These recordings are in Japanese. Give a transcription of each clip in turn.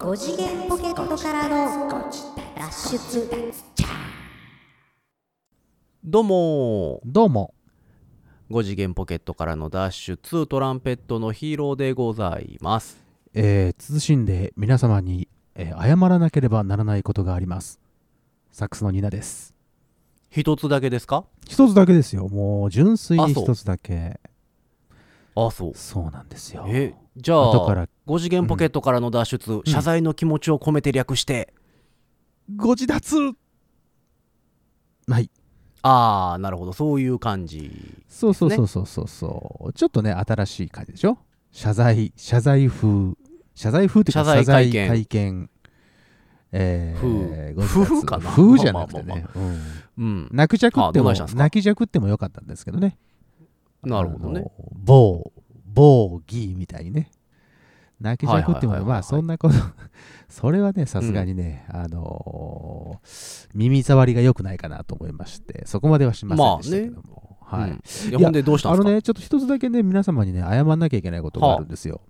5次元ポケットからの脱出。どうも。どうも。5次元ポケットからの脱出トランペットのヒーローでございます。えー、謹んで皆様に、えー謝らなければならないことがあります。サックスのニナです。一つだけですか？一つだけですよ。もう純粋にあそう。一つだけあそう。そうなんですよ。えじゃあ後から5次元ポケットからの脱出、謝罪の気持ちを込めて略して、ご自立はい。ああなるほど。そういう感じそうそうそうそうそうそう。ちょっとね新しい感じでしょ？謝罪謝罪風。謝罪風っていうか謝罪会見。会見。えー、風。風かな。風じゃなくてまあまねうん。うん。泣くじゃくっても泣きじゃくってもよかったんですけどねなるほどね。某某義みたいにね。泣きじゃくってもまあそんなこと それはねさすがにね、あのー耳障りが良くないかなと思いましてそこまではしませんでしたけども、はい、うん。いいややほんでどうしたんですか？あのねちょっと一つだけね皆様にね謝んなきゃいけないことがあ。るんですよ、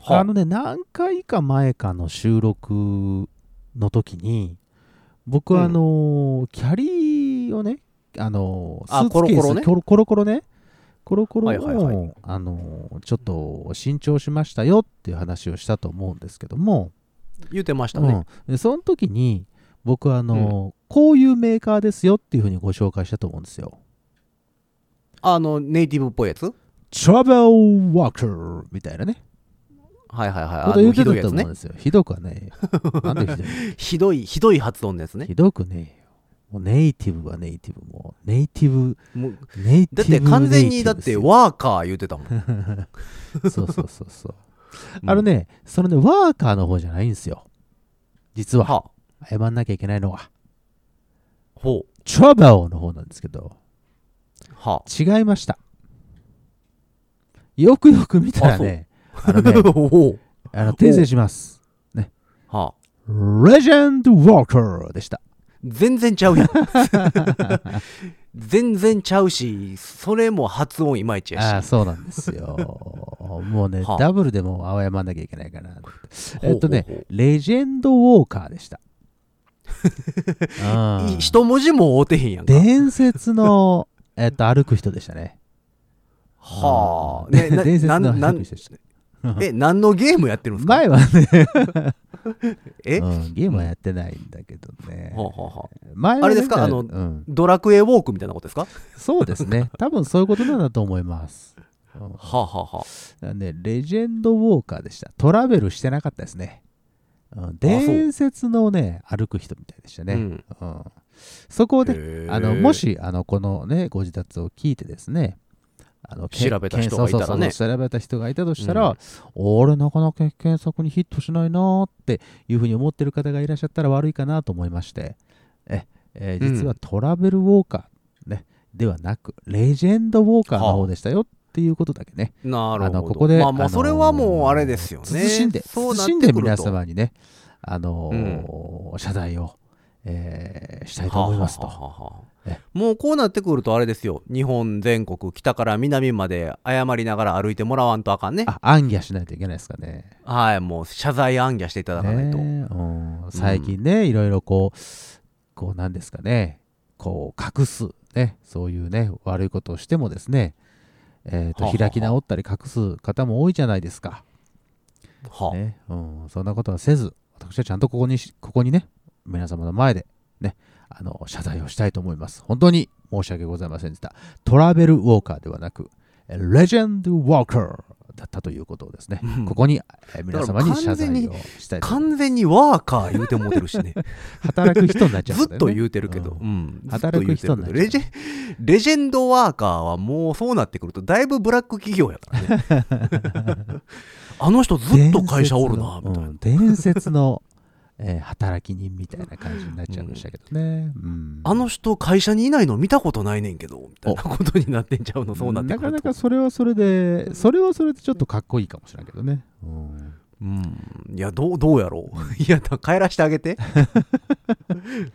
はあ。あのね何回か前かの収録の時に僕はあのーキャリーをねあのーあスーツケースコロコロねコロコロねコロコロを、はいはいはい。あのーちょっと新調しましたよっていう話をしたと思うんですけども、言うてましたね、うん、でその時に僕はあのーこういうメーカーですよっていうふうにご紹介したと思うんですよ。あのネイティブっぽいやつ？Travel Walker みたいなね。はいはいはい。あこと言のってたと思うんひどいやつね。ですよひどくはねなんでひどい ひどいひどい発音のやつね。ひどくねもうネイティブはネイティブもうネイティブもうネイティブだって完全にだってワーカー言うてたもん、そうそうそうそう。うん。あのねそのねワーカーの方じゃないんですよ。実は。はあ。謝んなきゃいけないのは。ほう。トラベルの方なんですけど。は違いました。よくよく見たらねあのあ、ね ほう。あの訂正します。はあ。レジェンド・ウォーカーでした全然ちゃうやん。全然ちゃうしそれも発音いまいちああやしそうなんですよ。もうね、はあ。ダブルでも謝んなきゃいけないかなえっとねレジェンド・ウォーカーでした。一文字も合うてへんやんか。伝説の、えっと、歩く人でしたね。はあ、うんね、な 伝説の歩く人でした。え何のゲームやってるんですか？前はね、え、うんゲームはやってないんだけどね。はあはあはあ。前はあれですか？あのうん。ドラクエウォークみたいなことですか？そうですね。多分そういうことなんだと思います。うん。はあはあはあ。なんで、レジェンド・ウォーカーでした。トラベルしてなかったですね。うん。伝説のね、歩く人みたいでしたね。うん。うん。そこで、あのもしあのこのねご自立を聞いてですねあのけ調べた人がいたらね。調べた人がいたとしたら、俺なかなか検索にヒットしないなーっていうふうに思ってる方がいらっしゃったら悪いかなと思いまして。え、えーうん。実はトラベルウォーカー、ね、ではなくレジェンドウォーカーの方でしたよっていうことだけね、なるほど。あのここで、まあまあそれはもうあれですよね。慎んで慎んで皆様にねあのー謝罪を、えーしたいと思いますと。はあはあはもうこうなってくるとあれですよ。日本全国北から南まで謝りながら歩いてもらわんとあかんね。あ、暗記しないといけないですかね。はいもう謝罪暗記していただかないと、ねえうん、最近ね、いろいろこう、こうなんですかね、こう隠す、ね、そういうね、悪いことをしてもですね、えーと開き直ったり隠す方も多いじゃないですか。はあ。ね。うん、そんなことはせず、私はちゃんとここにし、ここにね、皆様の前で、ね、あの謝罪をしたいと思います。本当に申し訳ございませんでした。トラベルウォーカーではなく、レジェンドウォーカーだったということをですね、うん。ここにえー皆様に謝罪をしたい完全にワーカー言うてもうてるしね。働く人になっちゃうね。ずっと言うてるけど、ううん。ん働く人になっちゃう。レジェレジェンドワーカーはもうそうなってくるとだいぶブラック企業やからね。あの人ずっと会社おるなみたいな、うん。伝説の、えー働き人みたいな感じになっちゃいましたけどね。うん。あの人会社にいないの見たことないねんけどみたいなことになってんちゃうの？そうなってなかくると。なかそれはそれで、それはそれでちょっとかっこいいかもしれないけどね。うん。うん。いやどうどうやろう？いやだ帰らしてあげて、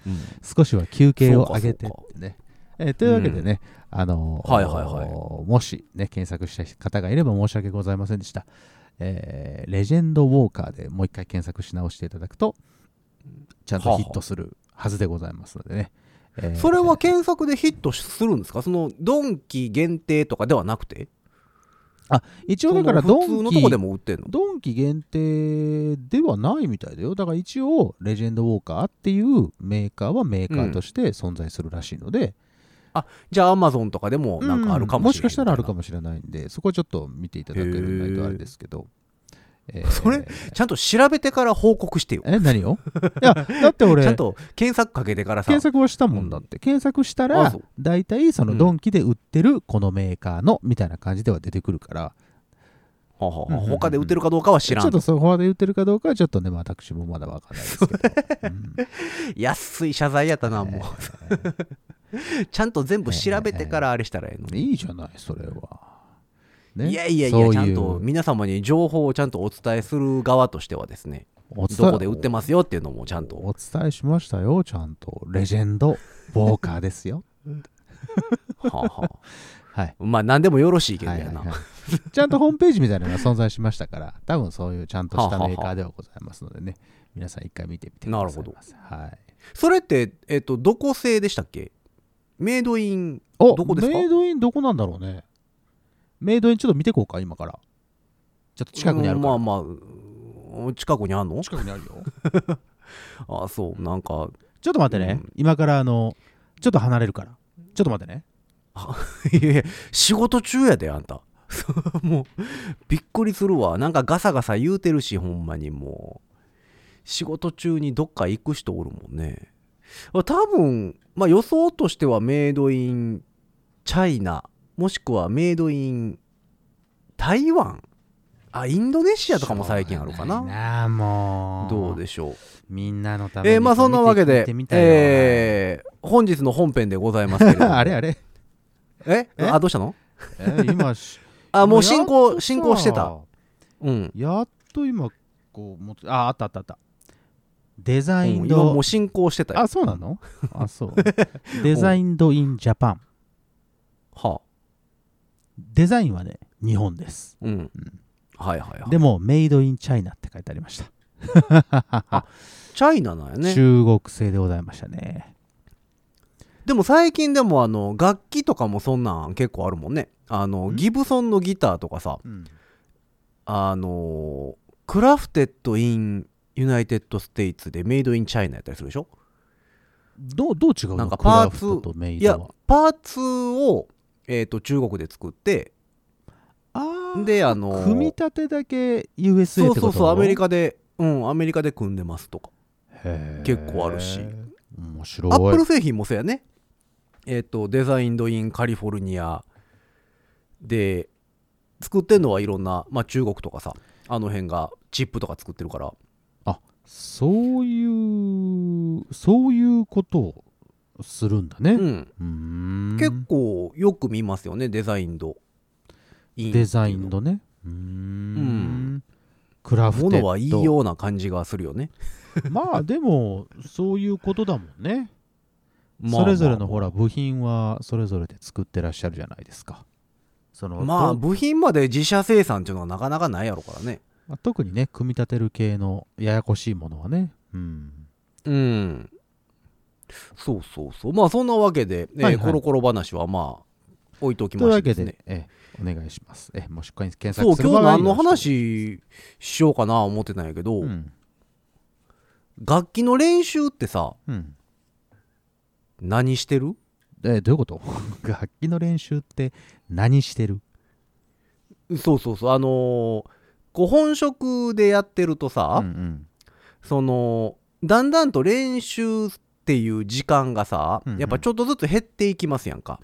うん。少しは休憩を上げててね。えーというわけでね、あのーはいはいはい。もしね、検索した方がいれば申し訳ございませんでした。えーレジェンドウォーカーでもう一回検索し直していただくとちゃんとヒットするはずでございますのでね、えーそれは検索でヒットするんですか？そのドンキ限定とかではなくて？一応だからそドンキの普通のとこでも売ってんの？ドンキ限定ではないみたいだよ。だから一応レジェンドウォーカーっていうメーカーはメーカーとして存在するらしいので、じゃあアマゾンとかでもなんかあるかもしれない、うんもしかしたらあるかもしれないんでそこはちょっと見ていただけるないとあれですけど、え ーそれ？ちゃんと調べてから報告してよ。え何を？いやだって俺ちゃんと検索かけてからさ。検索はしたもんだって、検索したあら大体そのドンキで売ってるこのメーカーのみたいな感じでは出てくるから、はあはあうんうんうん。他で売ってるかどうかは知らんちょっとそこで売ってるかどうかはちょっとね私もまだわかんないですけど、うん。安い謝罪やったなもう。え ちゃんと全部調べてからあれしたらええのーいいじゃないそれは、ね。いやいやいやちゃんと皆様に情報をちゃんとお伝えする側としてはですねどこで売ってますよっていうのもちゃんと。お伝えしましたよちゃんと。レジェンドウォーカーですよ。はあはあ。はい。まあ何でもよろしいけどやな、はいはいはい。ちゃんとホームページみたいなのが存在しましたから多分そういうちゃんとしたメーカーではございますのでね。皆さん一回見てみてくださいなるはい。それって、えっとどこ製でしたっけ？メイドインおどこですか？メイドインどこなんだろうね。メイドインちょっと見てこうか今から。ちょっと近くにあるから、うんまあまあ近くにあんの？近くにあるよ。あそうなんか。ちょっと待ってね、うん。今からあのちょっと離れるから。ちょっと待ってね。いやいや仕事中やであんた。もうびっくりするわ。なんかガサガサ言うてるしほんまにもう。仕事中にどっか行く人おるもんね多分まあ予想としてはメイドインチャイナもしくはメイドイン台湾？あインドネシアとかも最近あるかな？なあもう。どうでしょう？みんなのためにえーまあそんなわけでえー本日の本編でございますけれども。あれあれ。え？え？あどうしたの？えー今し あもう進行進行してた。うん。やっと今こうもつああったあったあったデザインうん今もドう進行してたよ。あそうなの？あそう。デザインドインジャパン。はあ。デザインはね日本です。うん。はいはいはい。でもメイドインチャイナって書いてありました。チャイナなんやね。中国製でございましたね。でも最近でもあの楽器とかもそんなん結構あるもんね。あのん？ギブソンのギターとかさ。うん。あの Crafted in United States で Made in China やったりするでしょ？どうどう違うの？なんかパーツとメイいやパーツを、えー、と中国で作ってあーであの組み立てだけ USA そうってこと？そうそうアメリカカでうんアメリカで組んでますとか。結構あるし。面白い。アップル製品もそうやね。えっ、とデザインド・イン・カリフォルニアで作ってんのはいろんな、まあ、中国とかさあの辺がチップとか作ってるからそういうそういうことをするんだね。うん。うーん。結構よく見ますよねデザインドデザインのね。うーん。んクラフテッド。ものはいいような感じがするよね、まあでもそういうことだもんね。まあそれぞれのほら部品はそれぞれで作ってらっしゃるじゃないですか。そのまあと部品まで自社生産っていうのはなかなかないやろからねまあ特にね組み立てる系のややこしいものはね。うん。うん。そうそうそう。まあそんなわけで、えーはいはい。コロコロ話はまあ置いておきというわけでええお願いします。えもし検そう索する場合今日何のは話しようかな思ってたんやけど、うん。楽器の練習ってさうん。何してる？えどういうこと？楽器の練習って何してる？そうそうそう。あのーこう本職でやってるとさ、うんうん。そのだんだんと練習っていう時間がさ、うんうん。やっぱちょっとずつ減っていきますやんか。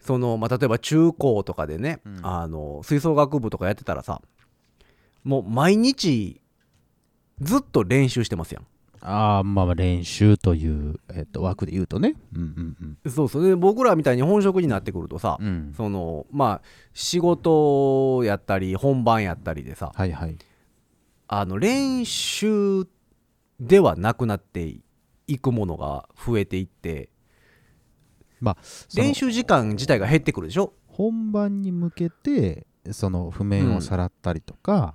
その、まあ、例えば中高とかでね、うん。あの吹奏楽部とかやってたらさもう毎日ずっと練習してますやんああ、まあまあ練習という、えっと枠で言うとね。うんうんそうそうで僕らみたいに本職になってくるとさ、うん。うん。そのまあ仕事やったり本番やったりでさはいはい。あの練習ではなくなっていくものが増えていってその練習時間自体が減ってくるでしょ？本番に向けてその譜面をさらったりとか、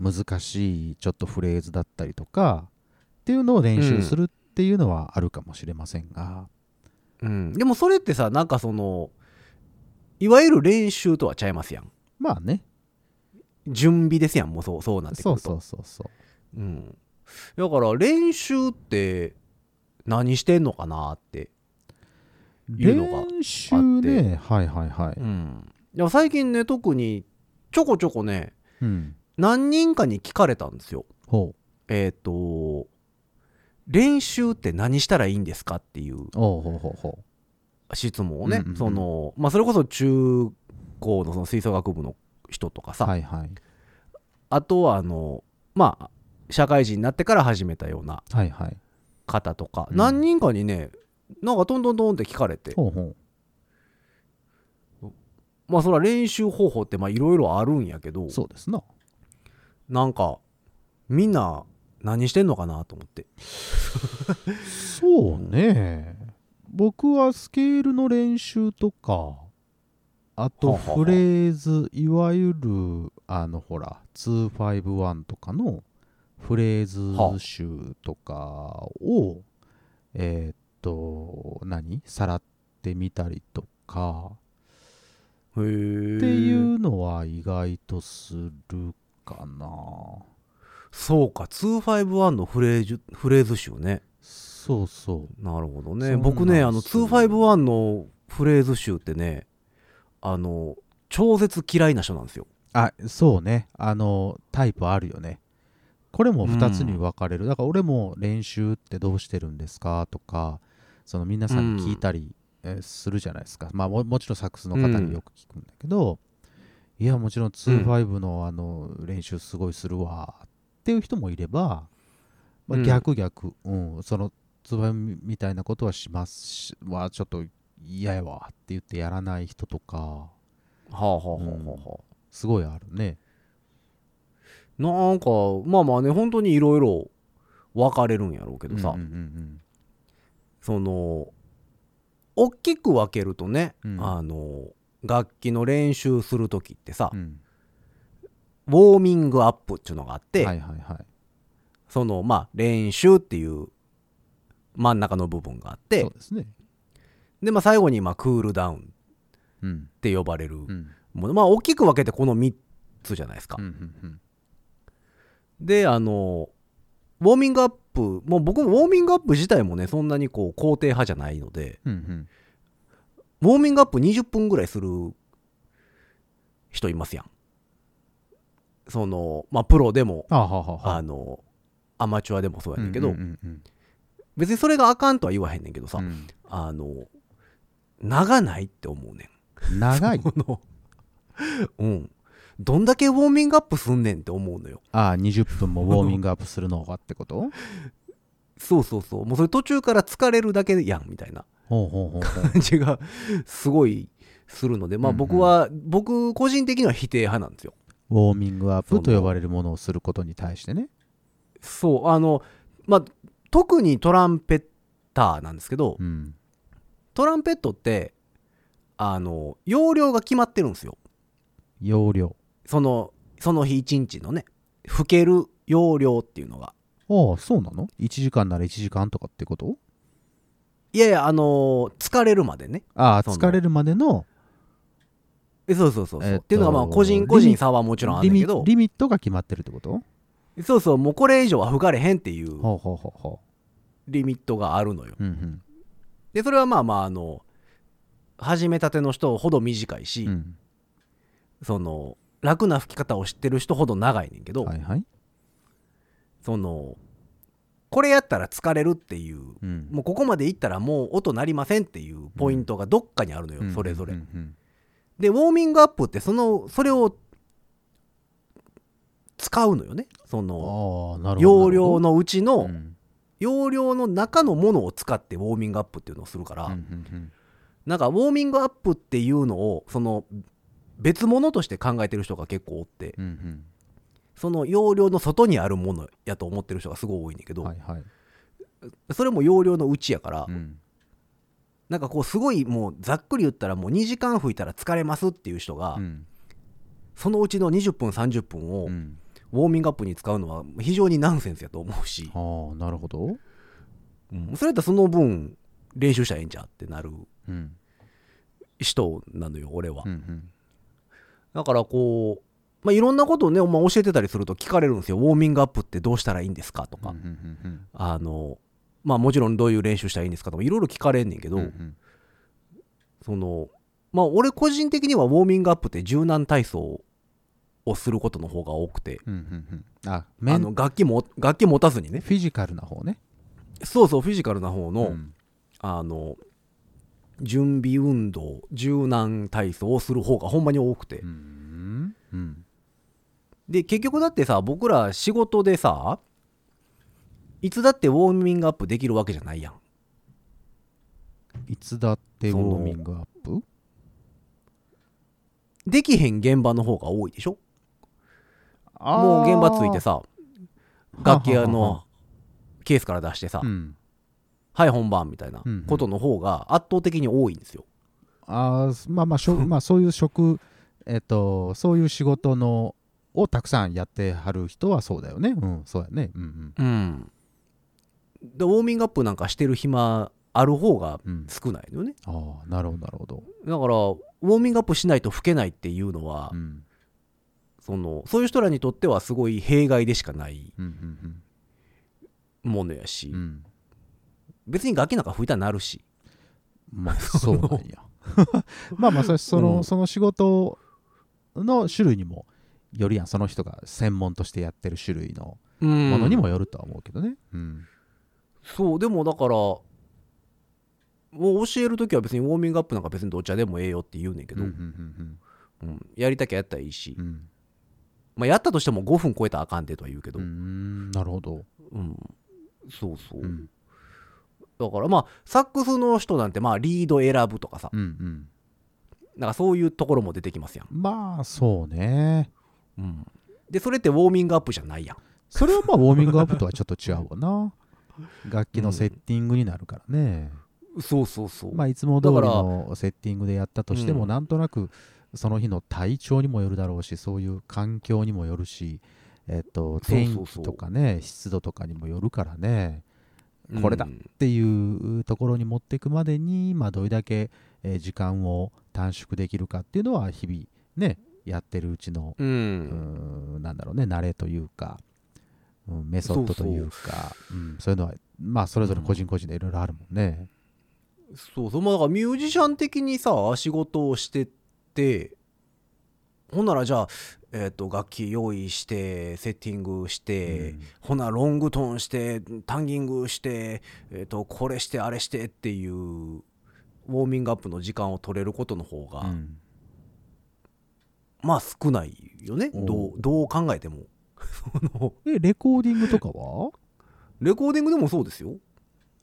難しいちょっとフレーズだったりとかっていうのを練習するっていうのはあるかもしれませんが、うん、でもそれってさなんかそのいわゆる練習とはちゃいますやん。まあね。準備ですやんもうそうそうなってくると。そうそうそうそう。うん、だから練習って何してんのかなって、いうのが練習ね。はいはいはい、うん、でも最近ね特にちょこちょこねうん、何人かに聞かれたんですよ。ほえっ、と練習って何したらいいんですかっていう質問をね、うんうんうん。そのまあそれこそ中高のその吹奏楽部の人とかうさ、はいはい。あとはあのまあ社会人になってから始めたようなはいはい。方とか、うん。何人かにねなんかトントントンって聞かれてほうほまあそれは練習方法ってまあいろいろあるんやけどうそうですな。なんかみんな何してんのかなと思って。そうね。僕はスケールの練習とかあとフレーズいわゆるあのほら251とかのフレーズ集とかをえーっと何？さらってみたりとか。っていうのは意外とするかなそうか251のフレーズフレーズ集ね。そうそう。なるほどね。僕ねあのですよ251のフレーズ集ってねあの超絶嫌いな人なんですよ。あそうね。あのタイプあるよね。これも2つに分かれる、だから俺も練習ってどうしてるんですか？とかその皆さんに聞いたり、えーするじゃないですか。まあももちろんサックスの方によく聞くんだけど、いやもちろん25のあの練習すごいするわっていう人もいれば、まあ、うん。逆逆、うんその25みたいなことはしますしはちょっと嫌やわって言ってやらない人とかはあはあはあはあはあ。すごいあるね。なんかまあまあね本当にいろいろ分かれるんやろうけどさ、うんうんうんその大きく分けるとね、うん。あの楽器の練習する時ってさ、うんうんウォーミングアップっていうのがあって、はいはいはい。そのまあ練習っていう真ん中の部分があってそうですね。で、まあ、最後にまあクールダウンっうん。て呼ばれるうん。もの、まあ大きく分けてこの3つじゃないですか、うんうんであのウォーミングアップもう僕もウォーミングアップ自体もねそんなにこう肯定派じゃないのでうんうん。ウォーミングアップ20分ぐらいする人いますやんそのまあプロでもあはははあのアマチュアでもそうやねんけど、うんうんうん別にそれがあかんとは言わへんねんけどさ、うん。あの長ないって思うねん。長い？うん。どんだけウォーミングアップすんねんって思うのよ。ああ20分もウォーミングアップするのがってこと？そうそうそう。もうそれ途中から疲れるだけやんみたいな感じがすごいするのでまあうんうん僕は、僕個人的には否定派なんですよウォーミングアップと呼ばれるものをすることに対してね。そうあのまあ特にトランペッターなんですけど、うん。トランペットってあの容量が決まってるんですよ。容量。そのその日一日のね吹ける容量っていうのが。ああそうなの ?1 時間なら1時間とかってこと？いやいやあのー疲れるまでね。ああ疲れるまでのえそうそうそうそう、えっとっていうのがまあ個人個人差はもちろんあるけど。リミットが決まってるってこと？そうそうもうこれ以上は吹かれへんっていうリミットがあるのよ。ううん。でそれはまあまああの始めたての人ほど短いし、うん。うんその楽な吹き方を知ってる人ほど長いねんけど、はいはい。そのこれやったら疲れるっていううん。もうここまでいったらもう音鳴りませんっていうポイントがどっかにあるのよ、うんそれぞれ、うんうんでウォーミングアップってそのそれを使うのよね。その容量のうちの、うん。容量の中のものを使ってウォーミングアップっていうのをするから、うんうんなんかウォーミングアップっていうのをその別物として考えてる人が結構おってうんうん。その容量の外にあるものやと思ってる人がすごい多いねんだけど、うんはいはい。それも容量の内やから、うんなんかこうすごいもうざっくり言ったらもう2時間吹いたら疲れますっていう人が、うん。そのうちの20分30分をうん。ウォーミングアップに使うのは非常にナンセンスやと思うし、ああなるほど。うん。それやったらその分練習したらええんちゃうってなるうん。人なのよ俺は、うんうん。だからこう、まあ、いろんなことをね、まあ、教えてたりすると聞かれるんですよ。ウォーミングアップってどうしたらいいんですかとか、あのまあもちろんどういう練習したらいいんですかとかいろいろ聞かれんねんけど、うんうん。そのまあ俺個人的にはウォーミングアップって柔軟体操をすることの方が多くて、うんうんうん。あメンあの楽器も楽器持たずにね。フィジカルな方ね。そうそうフィジカルな方の、うん。あの準備運動柔軟体操をする方がほんまに多くて、うん。うん。で結局だってさ僕ら仕事でさいつだってウォーミングアップできるわけじゃないやん。いつだってウォーミングアップ？できへん現場の方が多いでしょ？もう現場ついてさ楽器屋のケースから出してさ、うん。はい本番みたいなうんうん。ことの方が圧倒的に多いんですよ。あーまあまあしょ まあそういう職えっとそういう仕事のをたくさんやってはる人はそうだよね。うんそうやね。うん。うん。でウォーミングアップなんかしてる暇ある方がうん。うん少ないのよね。ああなるほどなるほど。だからウォーミングアップしないと老けないっていうのは、うん。そのそういう人らにとってはすごい弊害でしかないうんうんものやし、うん。うん別に楽器なんか吹いたらなるし。まあそうなんや。まあまあその、うん。その仕事の種類にもよるやん。その人が専門としてやってる種類のもものにもよるとは思うけどね。うんそうでもだからもう教える時は別にウォーミングアップなんか別にどっちでもええよって言うねんけど、うんうんうんやりたきゃやったらいいし、うん。うんまあ、やったとしても5分超えたらあかんでとは言うけど、ううんんなるほど。そうそう、うん。だからまあサックスの人なんてまあリード選ぶとかさ。うんうん。なんかそういうところも出てきますやん、まあそうね。うん、でそれってウォーミングアップじゃないやん。それはまあウォーミングアップとはちょっと違うわな楽器のセッティングになるからね、そうそうそう、まあいつも通りのセッティングでやったとしても、うん。なんとなくその日の体調にもよるだろうしそういう環境にもよるしえっと天気とかね湿度とかにもよるからね。うん。これだっていうところに持っていくまでに、まあ、どれだけえー時間を短縮できるかっていうのは日々ねやってるうちのうんなんだろうね慣れというか、うん、メソッドというかうんそういうのはまあそれぞれ個人個人でいろいろあるもんね。そうそう。まあだからミュージシャン的にさ仕事をしてってほんならじゃあ、えー、と楽器用意してセッティングして、うん。ほなロングトーンしてタンギングして、えー、とこれしてあれしてっていうウォーミングアップの時間を取れることの方が、うん。まあ少ないよね。どうどう考えても。そのえレコーディングとかは？レコーディングでもそうですよ、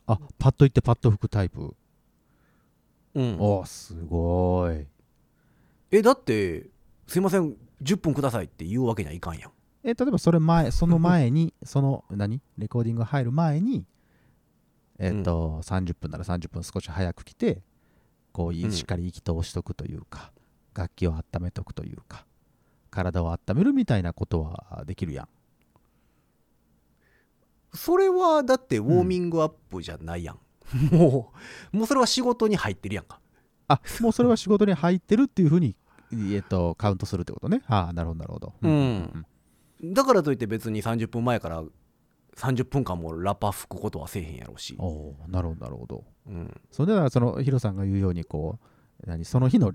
あパッといってパッと吹くタイプ。うん、おすごい。えだってすいません10分くださいって言うわけにはいかんやん。え例えばそれ前その前に その何？レコーディング入る前にえっ、と、30分なら30分少し早く来てこうしっかり息通しとくというか、楽器を温めとくというか体を温めるみたいなことはできるやん。それはだってウォーミングアップじゃないやん、もうもうそれは仕事に入ってるやんか。あもうそれは仕事に入ってるっていうふうに、えっとカウントするってことね。ああなるほどなるほど。うんだからといって別に30分前から30分間もラッパ吹くことはせえへんやろうし、おなるほどなるほど。うん、それではそのヒロさんが言うようにこう何その日の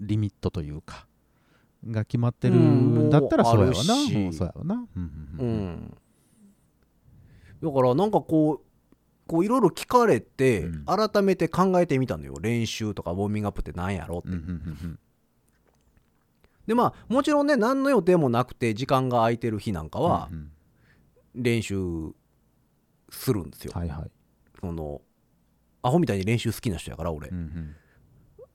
リミットというかが決まってるうん。んだったらそうやわな、もうんそうやわな、うんううん。だからなんかこうこういろいろ聞かれて、うん。改めて考えてみたのよ。練習とかウォーミングアップって何やろって、うんでまあもちろんね何の予定もなくて時間が空いてる日なんかうんは練習するんですよ、はいはい、そのアホみたいに練習好きな人やから俺、うんうん。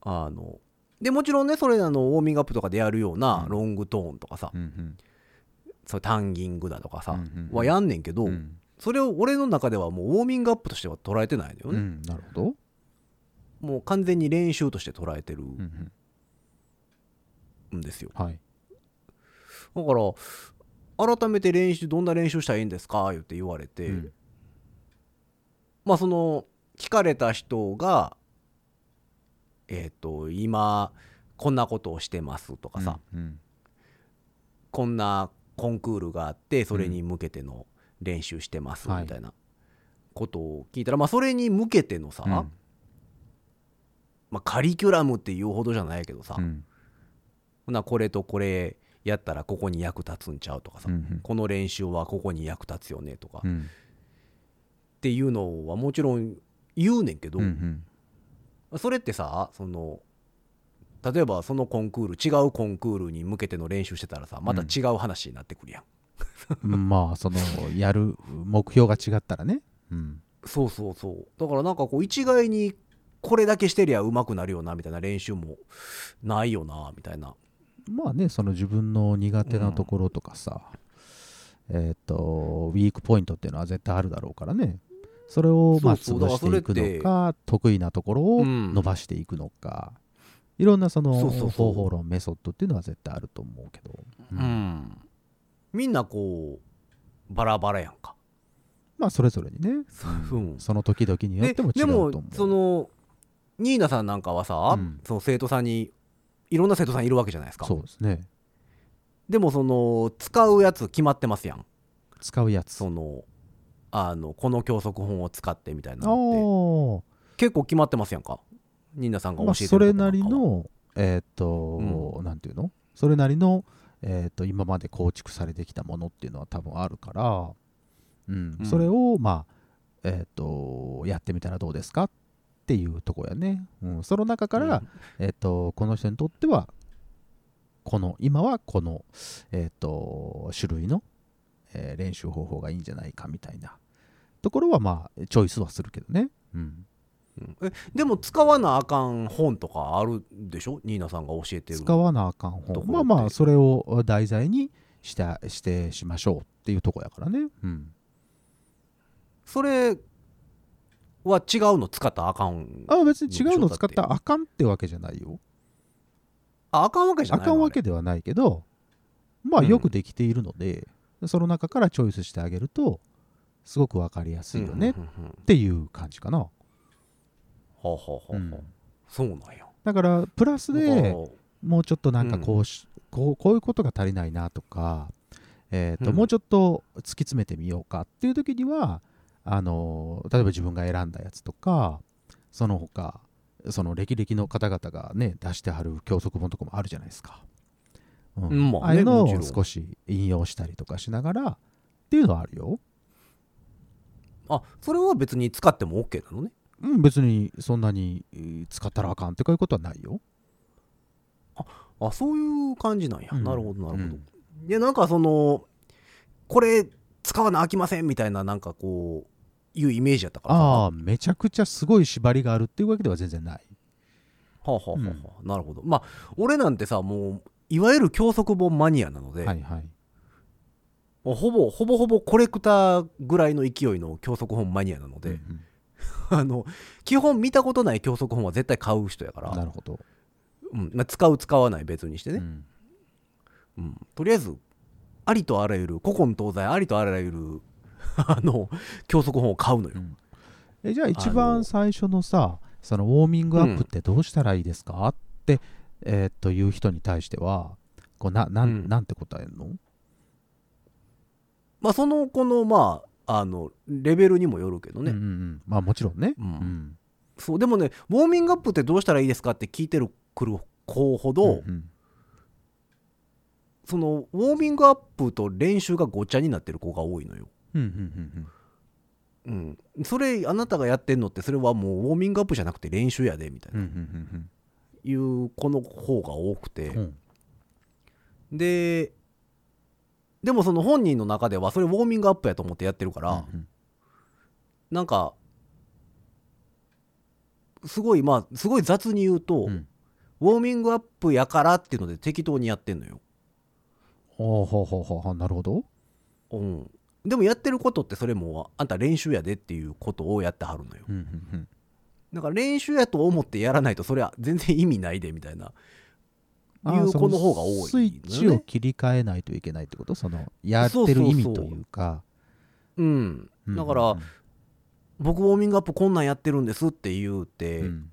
あのでもちろんねそれあのウォーミングアップとかでやるようなうん。ロングトーンとかさ、うんうん。そタンギングだとかさ、うんうんうん。はやんねんけど、うん。それを俺の中ではもうウォーミングアップとしては捉えてないのよ。ね、うんなるほど、もう完全に練習として捉えてるうんうん。んですよ。はい。だから改めて練習どんな練習したらいいんですか？言って言われて、うん。まあその聞かれた人がえっ、と今こんなことをしてますとかさ、うんこんなコンクールがあってそれに向けての練習してますはい。みたいなことを聞いたら、まあそれに向けてのさ、うん。まあ、カリキュラムっていうほどじゃないけどさ、うん。ほなこれとこれやったらここに役立つんちゃうとかさ、うんうん。この練習はここに役立つよねとか、っうん。ていうのはもちろん言うねんけど、うんそれってさその例えばそのコンクール違うコンクールに向けての練習してたらさまた違う話になってくるやん、うん まあそのやる目標が違ったらね。うん。そうそうそう。だからなんかこう一概にこれだけしてりゃ上手くなるよなみたいな練習もないよなみたいな。まあねその自分の苦手なところとかさ、えっ、とウィークポイントっていうのは絶対あるだろうからねそれをまあ潰していくのか得意なところをうん。伸ばしていくのか、いろんなその方法論メソッドっていうのは絶対あると思うけど、ううん。んみんなこうバラバラやんか。まあそれぞれにね、う。ん。その時々によっでても違でもうと思う。そのニーナさんなんかはさ、うん。その生徒さんにいろんな生徒さんいるわけじゃないですか。そうですね。でもその使うやつ決まってますやん。使うやつ。そのあのこの教則本を使ってみたいなって。あ結構決まってますやんか。ニーナさんが教まあ、えてるそれなりの、えーっと、なんていうの？それなりの、えーっと、今まで構築されてきたものっていうのは多分あるから、うん。うん。それを、まあ、えーっと、やってみたらどうですかっていうとこやね。うん、その中から、うん。えーっと、この人にとっては、この、今はこの、えーっと、種類の、えー練習方法がいいんじゃないかみたいなところは、まあ、チョイスはするけどね。うん。うん。えでも使わなあかん本とかあるでしょ？ニーナさんが教えてる使わなあかん本。まあまあそれを題材にしてしてしましょうっていうとこやからね。うん。それは違うの使ったらあかんあ別に違うの使ったらあかんってわけじゃないよ。ああかんわけじゃあないの？かんわけではないけどまあうん。よくできているので、その中からチョイスしてあげるとすごくわかりやすいよねっていう感じかな、ほうほうほうほう。うん。そうなんや。だからプラスでもうちょっとなんかこうし、こうこういうことが足りないなとか、えーとうん。もうちょっと突き詰めてみようかっていう時にはあの例えば自分が選んだやつとかその他その歴々の方々がね出してはる教則本とかもあるじゃないですか。うん。うんまあねああいうのを少し引用したりとかしながらっていうのはあるよ。あそれは別に使っても OK なのね。うん、別にそんなにえー使ったらあかんってこういうことはないよ。あそういう感じなんや、うん。なるほどなるほど、うん。いやなんかそのこれ使わなあきませんみたいななんかこういうイメージやったからさああ、めちゃくちゃすごい縛りがあるっていうわけでは全然ない。はあはあはあはあ。なるほど。まあ俺なんてさもういわゆる教則本マニアなので、はいはい。もうほぼほぼほぼコレクターぐらいの勢いの教則本マニアなので、うん あの基本見たことない教則本は絶対買う人やから、うんなるほど。うんまあ、使う使わない別にしてね、うん。うん。とりあえずありとあらゆる古今東西ありとあらゆる あの教則本を買うのよ、うん。えじゃあ一番最初のさそのウォーミングアップってどうしたらいいですか、って、えーっという人に対してはこうななん,、うん。なんて答えるの？まあその子のまああのレベルにもよるけどね、うんうんうん。まあもちろんね、うん。うん。そうでもねウォーミングアップってどうしたらいいですかって聞いてるくる子ほど、うんうん。そのウォーミングアップと練習がごっちゃになってる子が多いのよ。うんうんうんうん、それあなたがやってんのってそれはもうウォーミングアップじゃなくて練習やでみたいうんうなんうんいう子の方が多くて。ででもその本人の中ではそれウォーミングアップやと思ってやってるから、うんなんかすごいまあすごい雑に言うと、うん。ウォーミングアップやからっていうので適当にやってんのよ、ほうほうほうほうほうなるほど。うん、でもやってることってそれもあんた練習やでっていうことをやってはるのよ。うんうんうんだから練習やと思ってやらないとそれは全然意味ないでみたいな。いう子の方が多いね。スイッチを切り替えないといけないってことそのやってる意味というかうんうんだから僕ウォーミングアップこんなんやってるんですって言うてうん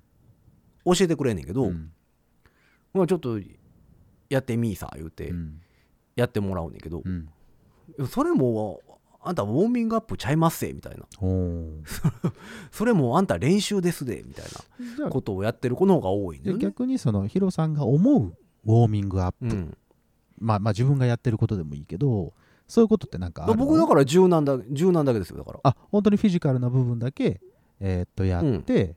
教えてくれんねんけど、うんまあちょっとやってみーさ言うてうんやってもらうねんけどう、んそれもあんたウォーミングアップちゃいますせみたいな。それもあんた練習ですでみたいなことをやってる子の方が多いね。逆にそのヒロさんが思うウォーミングアップ、うん、まあまあ自分がやってることでもいいけどそういうことってなんか僕だから柔軟だ柔軟だけですよだから。あ本当にフィジカルな部分だけ、えーっとやって、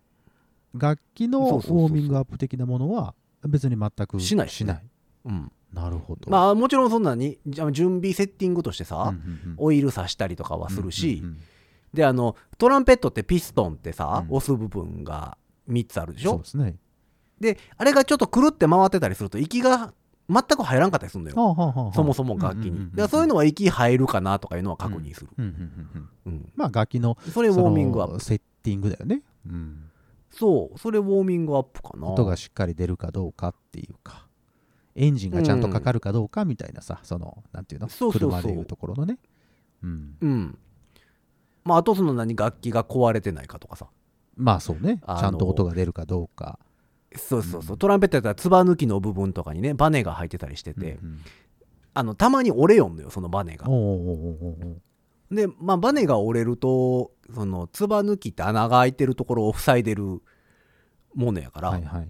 楽器のウォーミングアップ的なものは別に全くしないしない。うん、なるほど。まあもちろんそんなに準備セッティングとしてさ、オイルさしたりとかはするし、であのトランペットってピストンってさ、うん。押す部分が3つあるでしょ？そうですね。であれがちょっとくるって回ってたりすると息が全く入らんかったりするのよ、はあはあはあはあ。そもそも楽器に、だからそういうのは息入るかなとかいうのは確認する、まあ楽器のそれウォーミングアップ。セッティングだよね、うん、そう。それウォーミングアップかな。音がしっかり出るかどうかっていうかエンジンがちゃんとかかるかどうかみたいなさ、そのなんていうの？車でいうところのね、うん、うん。まああとその何楽器が壊れてないかとかさ。まあそうね。ちゃんと音が出るかどうか。そうそうそう、トランペットやったらつば抜きの部分とかにねバネが入ってたりしてて、うんうんあのたまに折れよんのよそのバネが。で、まあ、バネが折れるとそのつば抜きって穴が開いてるところを塞いでるものやから、はいはい、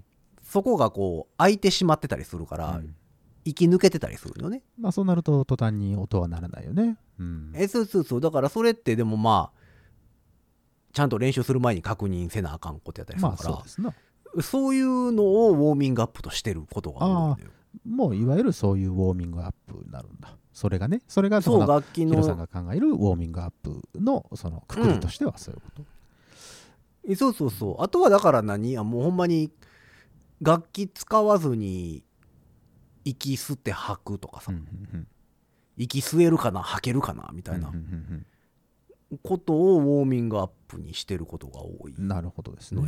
そこがこう開いてしまってたりするから、うん。息抜けてたりするよね。まあそうなると途端に音はならないよね、うん、えそうそうそう。だからそれってでもまあちゃんと練習する前に確認せなあかんことやったりすまあるから、そうですな。そういうのをウォーミングアップとしてることが多いのよ。もういわゆるそういうウォーミングアップになるんだ。それがね。それがそうの楽器ヒロさんのが考えるウォーミングアップのそのくくりとしてはそういうこと、えそうそうそう。あとはだから何？あもうほんまに楽器使わずに息吸って吐くとかさ、うんうん息吸えるかな吐けるかなみたいな。うんうんうんことをウォーミングアップにしてることが多い、うんなるほどですね。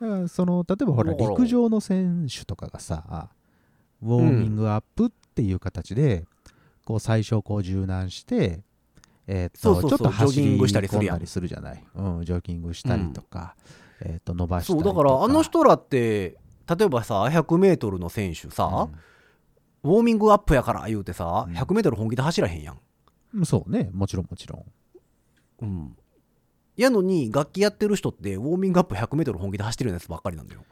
うん。その例えばほら陸上の選手とかがさウォーミングアップっていう形で、こう最初こう柔軟して、えーっとちょっと走りジョギングしたりするやん。込んだりするじゃない、うん、ジョギングしたりとか、えーっと伸ばしたそうだからあの人らって例えばさ 100m の選手さ、ウォーミングアップやから言うてさ、うん。100m 本気で走らへんやん、うんそうねもちろんもちろん。うん、やのに楽器やってる人ってウォーミングアップ 100m 本気で走ってるやつばっかりなんだよ。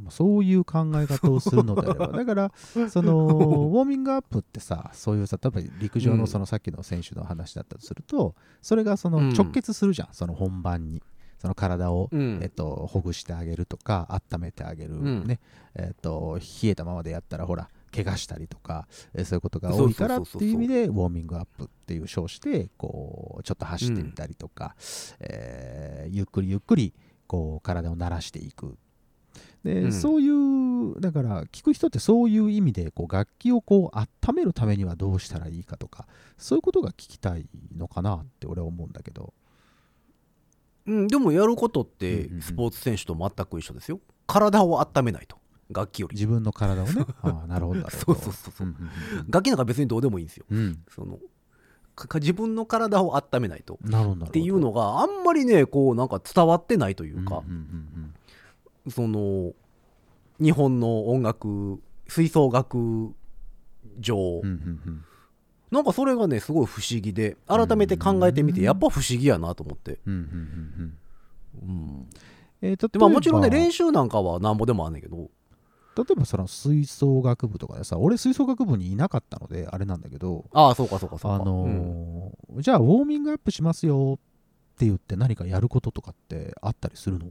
まあそういう考え方をするのであれば。だからそのウォーミングアップってさそういうさ例えば陸上うんのそのさっきの選手の話だったとすると、それがそのうん。直結するじゃん、その本番にその体を、うん。えっと、ほぐしてあげるとか温めてあげる、うん。ね。えっと、冷えたままでやったらほら怪我したりとか、えーそういうことが多いからっていう意味でウォーミングアップっていう称してこうちょっと走ってみたりとか、えーゆっくりゆっくりこう体を慣らしていく。で、うん。そういうだから聞く人ってそういう意味でこう楽器をこう温めるためにはどうしたらいいかとかそういうことが聞きたいのかなって俺は思うんだけどうん、でもやることっうんてスポーツ選手と全く一緒ですよ。体を温めないと。楽器より。自分の体をね。ああなるほどそうそうそうそう。楽器なんか別にどうでもいいんですよ。うん。そのかか自分の体を温めないと。なるほどっていうのがあんまりねこうなんか伝わってないというか。その日本の音楽吹奏楽上、うんうんうんなんかそれがねすごい不思議で改めて考えてみてやっぱ不思議やなと思って、うんうんうんうん。うん、えーでまあもちろんね練習なんかはなんぼでもあんねんけど。例えばその吹奏楽部とかでさ俺吹奏楽部にいなかったのであれなんだけど。ああそうかそうかそうか。あのーじゃあウォーミングアップしますよって言って何かやることとかってあったりするの？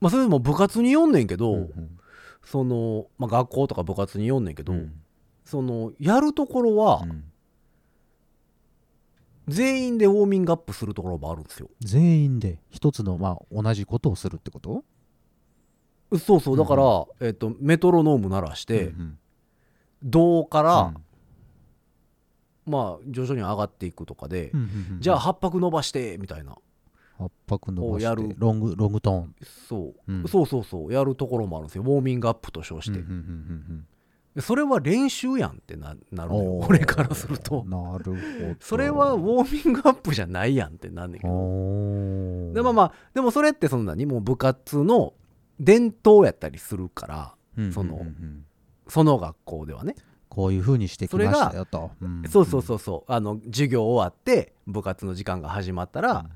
まあそれでも部活に読んねんけど、うんうん。その、まあ、学校とか部活に読んねんけど、うんそのやるところはうん全員でウォーミングアップするところもあるんですよ。全員で一つのまあ同じことをするってこと？そうそうだから、えっとメトロノーム鳴らして、うん銅から、うん。まあ徐々に上がっていくとかで、うんうんうんじゃあ8拍伸ばしてみたいな。圧迫伸ばしをやる。てロングロングトーン、そう、うん。そうそうそう。やるところもあるんですよ。ウォーミングアップと称して、それは練習やんってななるの俺からすると。なるほど。それはウォーミングアップじゃないやんってなんねんけど。でもまあでもそれってそんなにもう部活の伝統やったりするからうんうんうん。うんそのその学校ではね、こういうふうにしてきましたよと、んそうそうそうそう。あの授業終わって部活の時間が始まったら、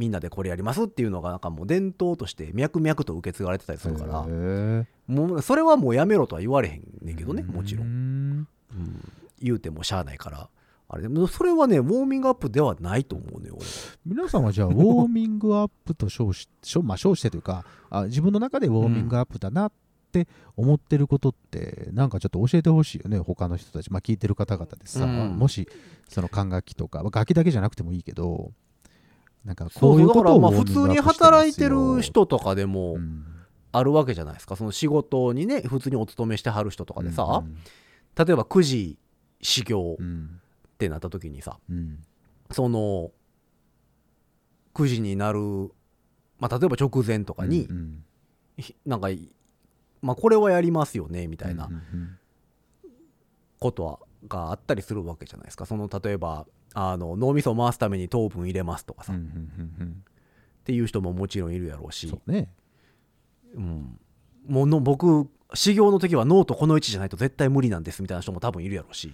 みんなでこれやりますっていうのがなんかもう伝統として脈々と受け継がれてたりするから。もうそれはもうやめろとは言われへんねんけどねもちろん、んうん。言うてもしゃあないから。あれでもそれはねウォーミングアップではないと思うね俺は。皆さんはじゃあ ウォーミングアップと称し称まあ称してというかあ自分の中でウォーミングアップだなって思ってることってなんかちょっと教えてほしいよね他の人たち。まあ聞いてる方々でさ、うん。もしその管楽器とかまあ楽器だけじゃなくてもいいけどなんかこういうことを普通に働いてる人とかでもうん。あるわけじゃないですか。その仕事にね普通にお勤めしてはる人とかでさ、うん例えば9時始業うん。ってなった時にさうん。その9時になる、まあ、例えば直前とかに、うんひなんか、まあ、これはやりますよねみたいなことはがあったりするわけじゃないですか。その例えばあの脳みそを回すために糖分入れますとかさ、っうんうんうんうん。ていう人ももちろんいるやろうし。そうね。うん、もうの僕修行の時はノートこの位置じゃないと絶対無理なんですみたいな人も多分いるやろうし。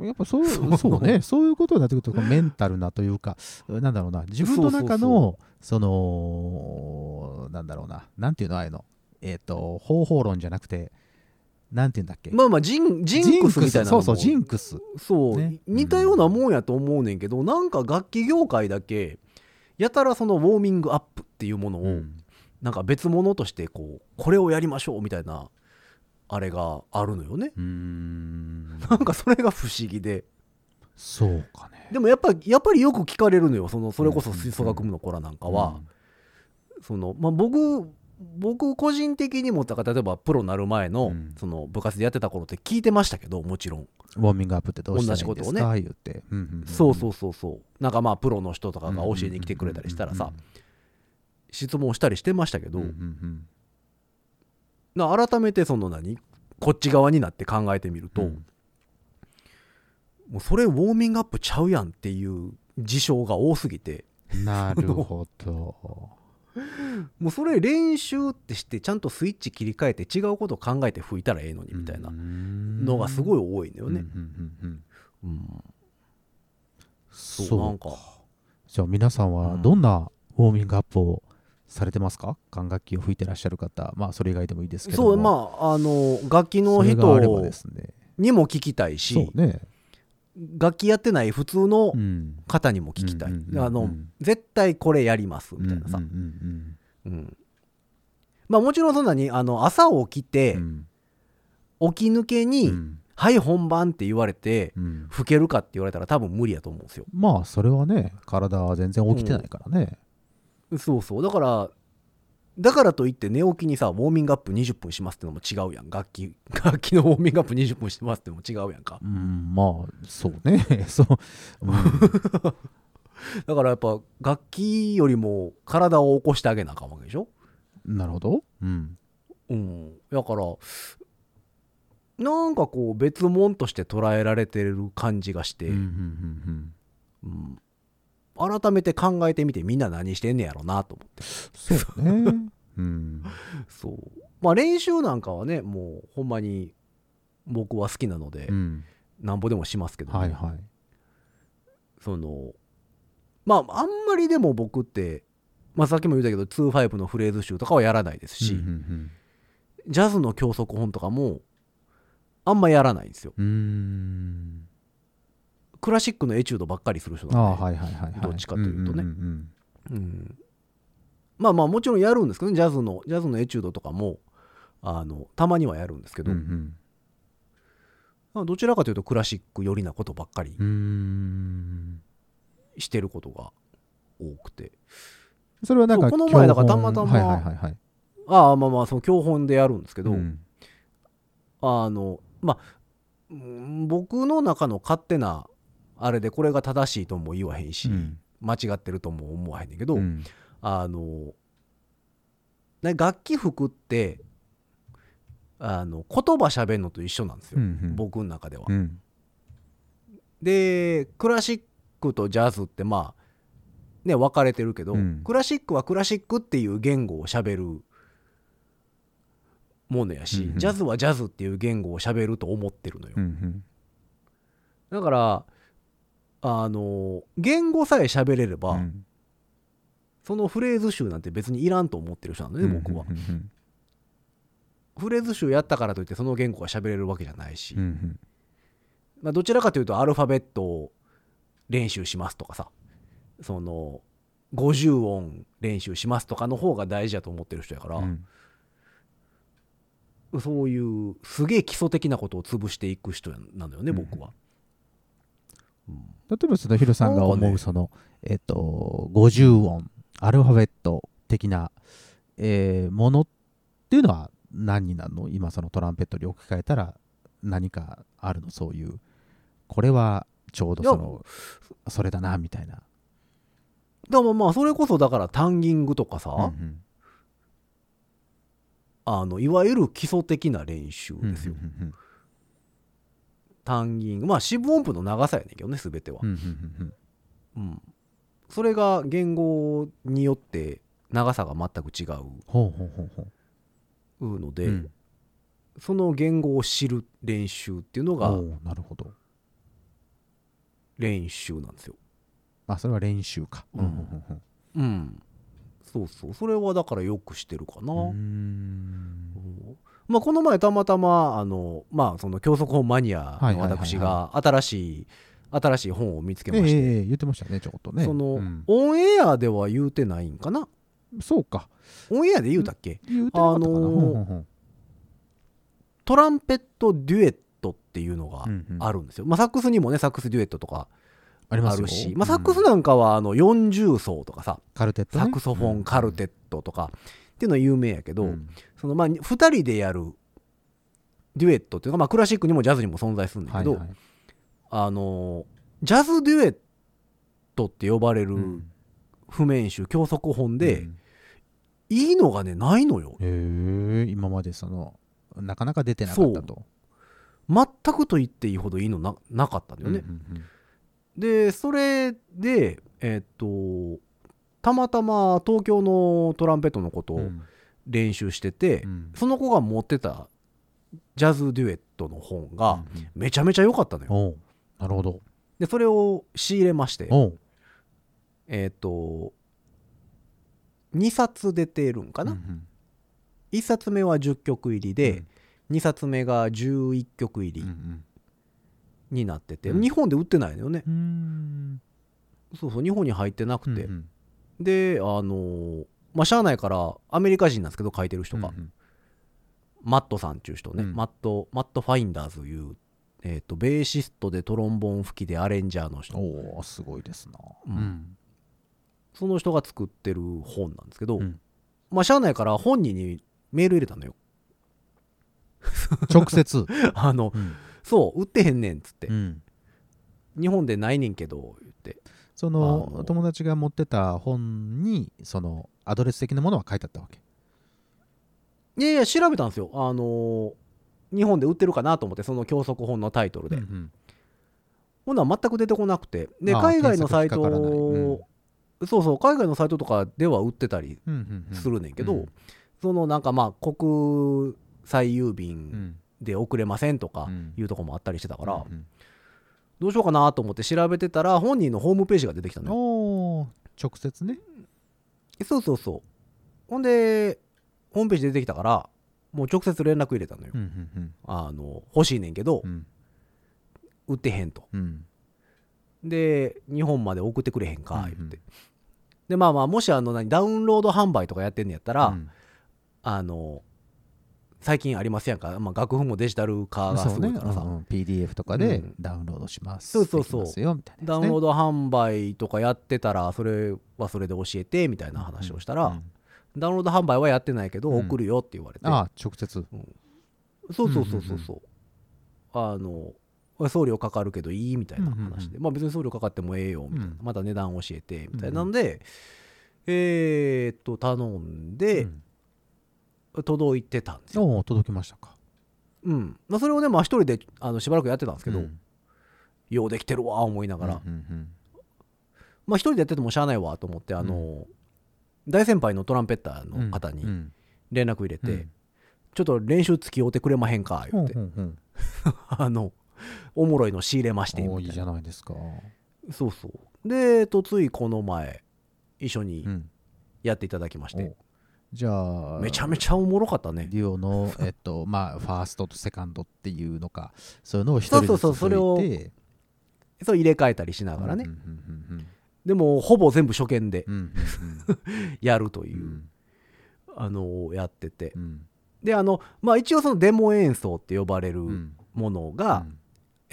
やっぱそうそう。そうね。そういうことになってくるとメンタルなというかなんだろうな。自分の中のそのなんだろうな。なんていうのああいうの。えっ、と方法論じゃなくてなんていうんだっけ？まあまあジンジンクスみたいなそうそうジンクス。そう、ね。似たようなもんやと思うねんけど、なんか楽器業界だけやたらそのウォーミングアップっていうものを、うん。なんか別物としてこうこれをやりましょうみたいなあれがあるのよね。うーん。なんかそれが不思議で。そうかね。でもやっぱりやっぱりよく聞かれるのよ。そのそれこそうん吹奏楽部の子らなんかは、そのまあ、僕僕個人的にもだから例えばプロになる前の,、うん。その部活でやってた頃って聞いてましたけどもちろん、ウォーミングアップってどうしたらいいんです同じことか言って、うんうんうんそうそうそうそう。なんかまあプロの人とかが教えに来てくれたりしたらさ、質問したりしてましたけど、うんうんうん。な改めてその何こっち側になって考えてみると、うん。もうそれウォーミングアップちゃうやんっていう事象が多すぎて。なるほど もうそれ練習ってしてちゃんとスイッチ切り替えて違うことを考えて吹いたらええのにみたいなのがすごい多いのよね。そそううなんか。じゃあ皆さんはどんなウォーミングアップをされてますか？管楽器を吹いてらっしゃる方。まあそれ以外でもいいですけども。そうまああの楽器の人にも聞きたいし。ね楽器やってない普通のうん。方にも聞きたい、あの絶対これやりますみたいなさ、うんまあもちろんそんなにあの朝起きて起き抜けに、うん。はい本番って言われてうん。吹けるかって言われたら多分無理やと思うんですよ。まあそれはね体は全然起きてないからね。そうそう。だからだからといって寝起きにさウォーミングアップ20分しますってのも違うやん。楽器 楽器のウォーミングアップ20分してますってのも違うやんか。うんまあそうね。そう。うん。だからやっぱ楽器よりも体を起こしてあげなあかんわけでしょ？なるほど。うん。うん。だからなんかこう別物として捉えられてる感じがして、うんうんうんうん。うん改めて考えてみてみんな何してんねやろなと思って。そうね。うん。そう。まあ練習なんかはねもうほんまに僕は好きなので、うん。なんぼでもしますけどね、はいはい。そのまああんまりでも僕って、まあ、さっきも言ったけど2-5のフレーズ集とかはやらないですし、うんジャズの教則本とかもあんまやらないんですよ。うんクラシックのエチュードばっかりする人あなんで、あはいはいはいはい。どっちかというとね。んんん。うん。まあまあもちろんやるんですけどねジャズのジャズのエチュードとかもあのたまにはやるんですけど、うんうん。まあどちらかというとクラシック寄りなことばっかりしてることが多くて、それはなんかこの前だからたまたまはいはいはいはい。ああまあまあその教本でやるんですけど、うん。あのまあうん僕の中の勝手なあれでこれが正しいとも言わへんし、うん。間違ってるとも思わへんねんけど、うん。あのね楽器吹くってあの言葉喋るのと一緒なんですよ、うんうん。僕の中では。うん。でクラシックとジャズってまあね分かれてるけど、うん。クラシックはクラシックっていう言語を喋るものやし、うんうん。ジャズはジャズっていう言語を喋ると思ってるのよ、うんうん。だからあの言語さえ喋れれば、うん。そのフレーズ集なんて別にいらんと思ってる人なのね、僕は。うん。うん。フレーズ集やったからといってその言語が喋れるわけじゃないし、うん。うん。まあ、どちらかというとアルファベットを練習しますとかさ。その50音練習しますとかの方が大事だと思ってる人やから、うん。そういうすげえ基礎的なことを潰していく人なのよね僕は、例えばそのヒロさんが思うその、えっと50音アルファベット的な、えーものっていうのは何になるの？今そのトランペットに置き換えたら何かあるの？そういう。これはちょうどそのそれだなみたいな、でもまあそれこそだからタンギングとかさ、うんあのいわゆる基礎的な練習うんですよ、うんうんタンギングまあ四分音符の長さやねんけどね全ては。うんそれが言語によって長さが全く違う。ほうほうほうほう。ので、うん。その言語を知る練習っていうのがなるほど。練習なんですよ。あそれは練習か。うん。うん。そうそう。それはだからよくしてるかな。うんまあ、この前たまたま、あの、まあ、その教則本マニアの私が新しい、新しい本を見つけまして、ええ言ってましたねちょっとね。その、うん。オンエアでは言うてないんかな？そうか。オンエアで言うたっけ、言うてなかったかな。あのーほうほうほうトランペットデュエットっていうのがうんうん。あるんですよ。まあ、サックスにもね、サックスデュエットとかあるし、まあ、うん。サックスなんかはあの40奏とかさ、カルテットね。サクソフォン、カルテットとか。っていうのは有名やけど、うんそのまあ2人でやるデュエットっていうのが、まあ、クラシックにもジャズにも存在するんだけど、はいはい。あのジャズデュエットって呼ばれるうん。譜面集教則本で、うん。いいのがねないのよ。へえ今までそのなかなか出てなかったと。全くと言っていいほどいいのななかったんだよね、うんうんでそれでえっとたまたま東京のトランペットのことをうん練習してて、うん。その子が持ってたジャズデュエットの本がうんうん。めちゃめちゃ良かったのよ。なるほど。でそれを仕入れましてえっ、と2冊出てるんかな、うんうん。1冊目は10曲入りで、2冊目が11曲入りうんうん。になってて、うん。日本で売ってないのよね、うーん。そうそう日本に入ってなくて、うんうん。であのーまあしゃあないからアメリカ人なんですけど書いてる人が、うんうん。マットさんっていう人ね、うん。マットマット・ファインダーズいう、えー、とベーシストでトロンボーン吹きでアレンジャーの人。おおすごいですな。うん。その人が作ってる本なんですけど、うん。まあしゃあないから本人にメール入れたのよ。直接？あのうん。そう売ってへんねんっつって、うん。日本でないねんけど言ってそあのの友達が持ってた本にそのアドレス的なものは書いてあったわけ。いやいや調べたんですよ。あのー日本で売ってるかなと思ってその教則本のタイトルで、うんうん。ほんなら全く出てこなくて。で海外のサイト、かかうん。そうそう海外のサイトとかでは売ってたりうんうんうんするねんけど、うん。そのなんかまあ国際郵う便ん。で送れませんとかうん。いうとこもあったりしてたから、うんうんどうしようかなと思って調べてたら本人のホームページが出てきたのよ。直接ね。そうそうそう。ほんでホームページ出てきたからもう直接連絡入れたのよ、うんうんあの欲しいねんけどうんうん売ってへんと。うん。で日本まで送ってくれへんか言って、うんでまあまあもしあの何ダウンロード販売とかやってんのやったら、うん。あの最近ありますやんか、まあ、楽譜もデジタル化がそうね。すごいからさ、うんうん。PDF とかでうん。ダウンロードします。そうそうそう。できますよみたいなやつね。ダウンロード販売とかやってたらそれはそれで教えてみたいな話をしたら、うんダウンロード販売はやってないけどうん。送るよって言われて、ああ直接。そうそうそうそうそう、あの送料かかるけどいいみたいな話で、うんまあ別に送料かかってもええよみたいな、うん。また値段教えてみたいな。うんので、えーっと頼んで、うん届いてたんですよ、おお届きましたか。うん。まあ、それをねまあ一人であのしばらくやってたんですけど、うん。ようできてるわ思いながら、うんうんまあ一人でやっててもしゃあないわと思ってあの、大先輩のトランペッターの方にうん連絡入れて、うん。ちょっと練習付き合うてくれまへんか言って、うんうん あのおもろいの仕入れましてうんおーいいじゃないですか。そうそう。で、と、ついこの前一緒にうん。やっていただきまして、おじゃあめちゃめちゃおもろかったね。デュオの、えっと、まあ、ファーストとセカンドっていうのか、そういうのを一人ずつそうそうそれをそう入れ替えたりしながらね、うんうんでもほぼ全部初見で やるという、うんうん。あのやってて。うん。であのまあ一応そのデモ演奏って呼ばれるうん。ものが、うん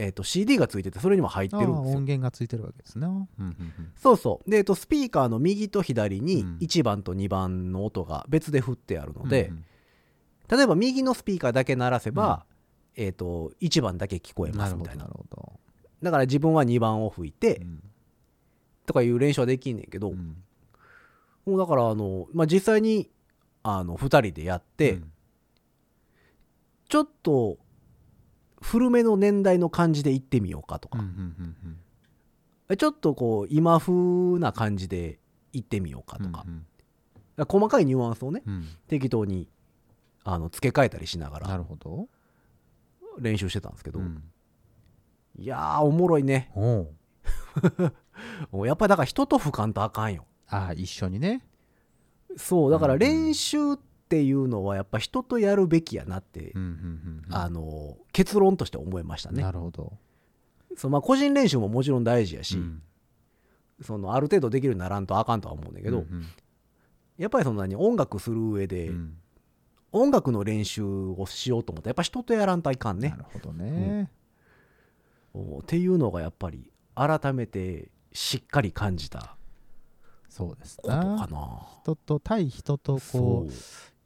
えっと CD がついててそれにも入ってるんですよ。音源がついてるわけですね。うんうんうん。そうそう。で、えっと、スピーカーの右と左にうん1番と2番の音が別で振ってあるので、うんうん。例えば右のスピーカーだけ鳴らせば、えっと1番だけ聞こえますみたいな。なるほど。だから自分は2番を吹いて、うん。とかいう練習はできんねんけど、うん。もうだからあの、まあ、実際にあの2人でやって、うん。ちょっと古めの年代の感じで行ってみようかとか、うんうんうんちょっとこう今風な感じで行ってみようかとか,、うん細かいニュアンスをねうん。適当にあの付け替えたりしながなら。練習してたんですけど、うん。いやーおもろいね。やっぱりだから人と吹かんとあかんよ。ああ、一緒にね。そうだからうん練習っていうのはやっぱ人とやるべきやなって、うんうんうんうん。あの結論として思いましたね。なるほど。そうまあ個人練習ももちろん大事やし、うん。そのある程度できるようにならんとあかんとは思うんだけど、うんうん。やっぱりそんなに音楽する上で、うん。音楽の練習をしようと思ったらやっぱ人とやらんといかんね。なるほどね。おっていうのがやっぱり改めてしっかり感じたそうですことかな。な人と対人とこう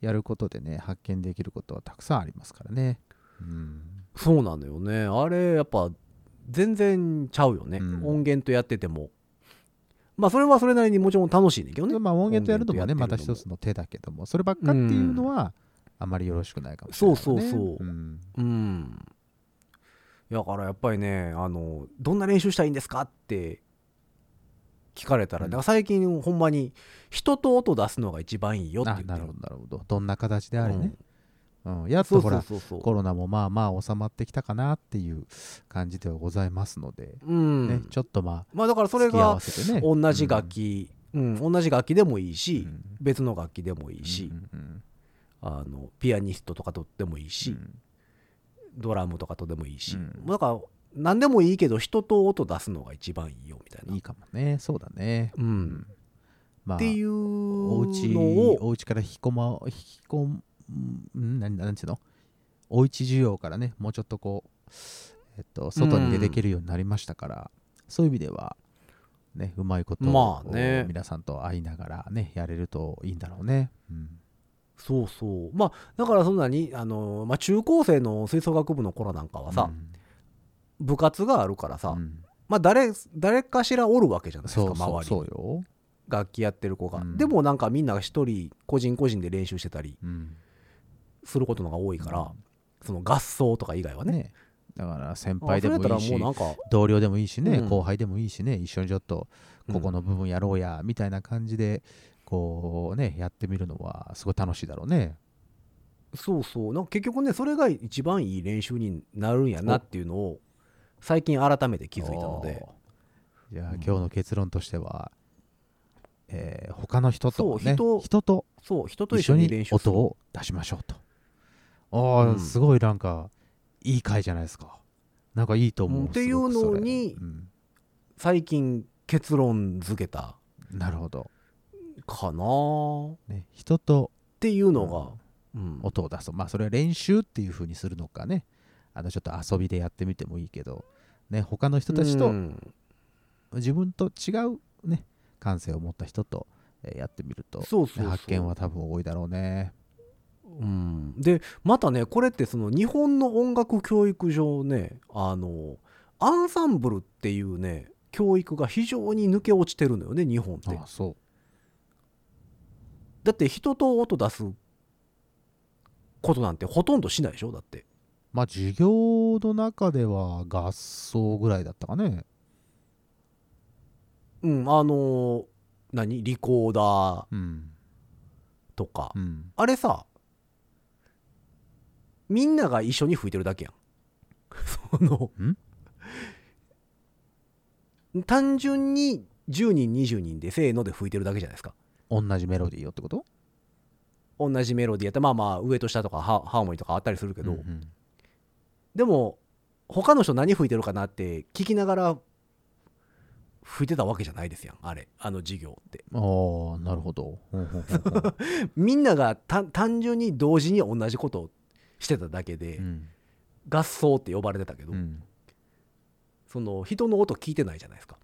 やることでね発見できることはたくさんありますからね。うん。そうなのよね。あれやっぱ全然ちゃうよね、うん。音源とやってても。まあそれはそれなりにもちろん楽しいねんけどね。まあ音源とやるのもねまた一つの手だけどもそればっかっていうのはあまりよろしくないかもしれない、ね。そうそうそう。ん。うん。だからやっぱりねあのどんな練習したらいいんですかって聞かれたら、うん。だから最近ほんまに人と音出すのが一番いいよって言あなってる。るほどなるほど。どんな形であれね、うん。うん。やっとほらコロナもまあまあ収まってきたかなっていう感じではございますので、うん。ね、ちょっとままあだからあそれが同じ楽器、うん。同じ楽器でもいいし、うん。別の楽器でもいいうんし、うんうん。あのピアニストとかとでもいいし、うん。ドラムとかとでもいいし、うん。だから何でもいいけど人と音出すのが一番いいよみたいな。いいかもね。そうだね、うん。まあっていうお家のをお家から引き込ま引き込むん？なんなんていうの？おうち需要からねもうちょっとこう、えっと、外に出ていけるようになりましたから、そういう意味ではねうまいことを、まあね。皆さんと会いながらねやれるといいんだろうね、うん。そうそう。まあだからそんなにあの、まあ、中高生の吹奏楽部の頃なんかはさ、部活があるからさ、うん。まあ誰誰かしらおるわけじゃないですかそうそう周りに。そうよ、楽器やってる子が、うん。でもなんかみんなが一人個人個人で練習してたりうん。することのが多いから、その合奏とか以外はね。ね。だから先あ輩でもいいし同僚でもいいしね、うん。後輩でもいいしね一緒にちょっとここの部分やろうや、みたいな感じでこうねやってみるのはすごい楽しいだろうね。そうそう。なんか結局ねそれが一番いい練習になるんやなっていうのを最近改めて気づいたので。じゃあ、うん。今日の結論としては、えー他の人と、ね、そう人とそう人と一緒に音を出しましょうと。ああ、うん。すごいなんかいい回じゃないですか。なんかいいと思う、うんっていうのにうん。最近結論付けた。なるほど、かな。ね、人とていうのが、うん。音を出す。まあそれは練習っていう風にするのかね。あのちょっと遊びでやってみてもいいけどね他の人たちとうん。自分と違うね感性を持った人とえーやってみるとね発見は多分多いだろうね。うん、でまたねこれってその日本の音楽教育上ねあのアンサンブルっていうね教育が非常に抜け落ちてるのよね日本って。ああそだって人と音出すことなんてほとんどしないでしょ？だって。うまあ授業の中では合奏ぐらいだったかね。うんあのー何？リコーダー。うん。とか、うん。あれさみんなが一緒に吹いてるだけやん。その単純に10人20人でせーので吹いてるだけじゃないですか。同じメロディーよってこと？同じメロディーやったらまあまあ上と下とかハハーモニーとかあったりするけど、うんうんでも他の人何吹いてるかなって聞きながら吹いてたわけじゃないですやんあれあの授業って。ああなるほど。みんながた単純に同時に同じことをしてただけで、うん。合奏って呼ばれてたけど、うん。その人の音聞いてないじゃないですか、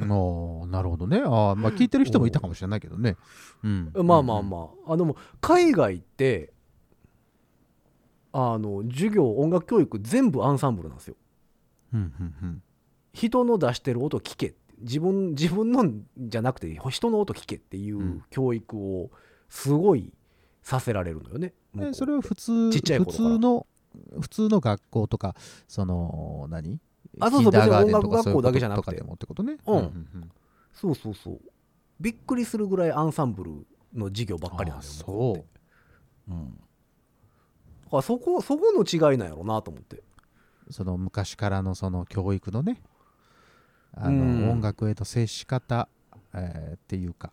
ああなるほどね。ああまあ聞いてる人もいたかもしれないけどね、うん、まあまあまあ。あでも海外ってあの授業音楽教育全部アンサンブルなんですよ。うんうんうん。人の出してる音聞け自分自分のじゃなくて人の音聞けっていううん。教育をすごいさせられるのよね。うえそれは普通ちっちゃい普通の普通の学校とかその何？あそうそう別に音楽学校だけじゃなくてこととかでもってことね。うんうんそうそうそう。びっくりするぐらいアンサンブルの授業ばっかりなんあですよそううん、だからそこそこの違いなんやろうなと思って。その昔からのその教育のねあの、うん。音楽への接し方、えーっていうか